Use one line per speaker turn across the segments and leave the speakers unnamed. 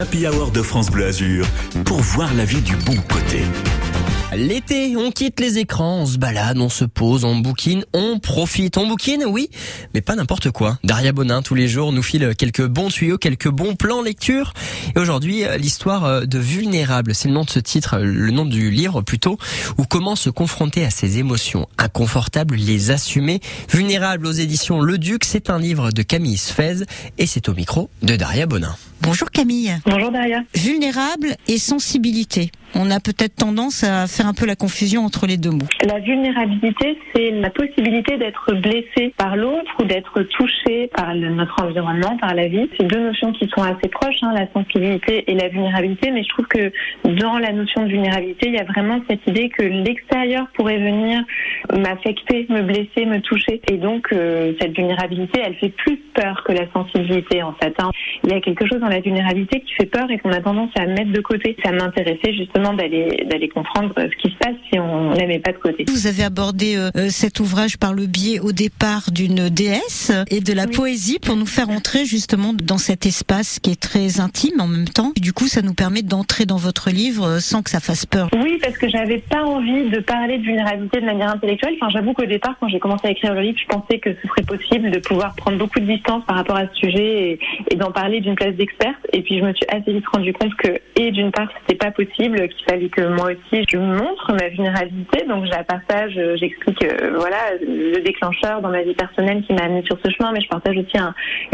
Happy Hour de France Bleu Azur pour voir la vie du bon côté.
L'été, on quitte les écrans, on se balade, on se pose, on bouquine, on profite. On bouquine, oui, mais pas n'importe quoi. Daria Bonin, tous les jours, nous file quelques bons tuyaux, quelques bons plans lecture. Et aujourd'hui, l'histoire de Vulnérable, c'est le nom de ce titre, le nom du livre plutôt, ou comment se confronter à ses émotions inconfortables, les assumer. Vulnérable aux éditions Le Duc, c'est un livre de Camille Sfez et c'est au micro de Daria Bonin.
Bonjour Camille.
Bonjour Daria.
Vulnérable et sensibilité. On a peut-être tendance à faire un peu la confusion entre les deux mots.
La vulnérabilité, c'est la possibilité d'être blessé par l'autre ou d'être touché par notre environnement, par la vie. C'est deux notions qui sont assez proches, hein, la sensibilité et la vulnérabilité, mais je trouve que dans la notion de vulnérabilité, il y a vraiment cette idée que l'extérieur pourrait venir m'affecter, me blesser, me toucher. Et donc, euh, cette vulnérabilité, elle fait plus peur que la sensibilité, en fait. Hein. Il y a quelque chose dans la vulnérabilité qui fait peur et qu'on a tendance à mettre de côté. Ça m'intéressait justement d'aller d'aller comprendre ce qui se passe si on n'aimait pas de côté.
Vous avez abordé euh, euh, cet ouvrage par le biais au départ d'une déesse et de la poésie pour nous faire entrer justement dans cet espace qui est très intime en même temps. Du coup, ça nous permet d'entrer dans votre livre euh, sans que ça fasse peur.
Oui, parce que j'avais pas envie de parler de vulnérabilité de manière intellectuelle. Enfin, j'avoue qu'au départ, quand j'ai commencé à écrire le livre, je pensais que ce serait possible de pouvoir prendre beaucoup de distance par rapport à ce sujet et, et d'en parler d'une place d'expert et puis je me suis assez vite rendu compte que, et d'une part, c'était pas possible, qu'il fallait que moi aussi je montre ma vulnérabilité. Donc je la partage, euh, j'explique, euh, voilà, le déclencheur dans ma vie personnelle qui m'a amené sur ce chemin. Mais je partage aussi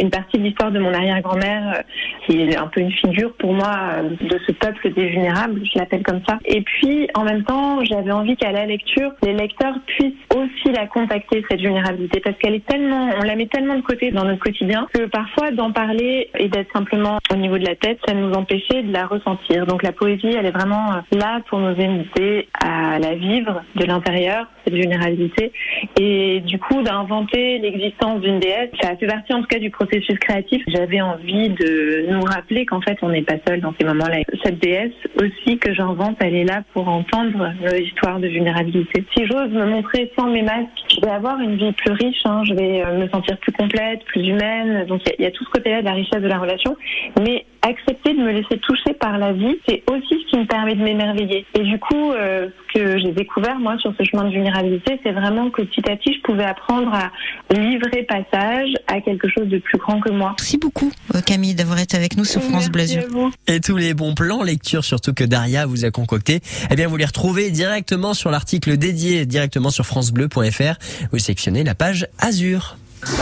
une partie de l'histoire de mon arrière-grand-mère, euh, qui est un peu une figure pour moi de ce peuple des vulnérables, je l'appelle comme ça. Et puis en même temps, j'avais envie qu'à la lecture, les lecteurs puissent aussi la contacter cette vulnérabilité, parce qu'elle est tellement, on la met tellement de côté dans notre quotidien que parfois d'en parler et d'être simplement au niveau de la tête, ça nous empêchait de la ressentir. Donc la poésie, elle est vraiment là pour nous inviter à la vivre de l'intérieur, cette vulnérabilité, et du coup d'inventer l'existence d'une déesse. Ça fait partie en tout cas du processus créatif. J'avais envie de nous rappeler qu'en fait on n'est pas seul dans ces moments-là. Cette déesse aussi que j'invente, elle est là pour entendre nos histoires de vulnérabilité. Si j'ose me montrer sans mes masques, je vais avoir une vie plus riche, hein. je vais euh, me sentir plus complète, plus humaine. Donc il y, y, a tout ce côté-là de la richesse de la relation. Mais accepter de me laisser toucher par la vie, c'est aussi ce qui me permet de m'émerveiller. Et du coup, euh, ce que j'ai découvert moi sur ce chemin de vulnérabilité, c'est vraiment que petit à petit, je pouvais apprendre à livrer passage à quelque chose de plus grand que moi.
Merci beaucoup euh, Camille d'avoir été avec nous sur France Bleu
Et tous les bons plans lecture, surtout que Daria vous a concocté, eh bien vous les retrouvez directement sur l'article dédié directement sur francebleu.fr. Vous sélectionnez la page Azur.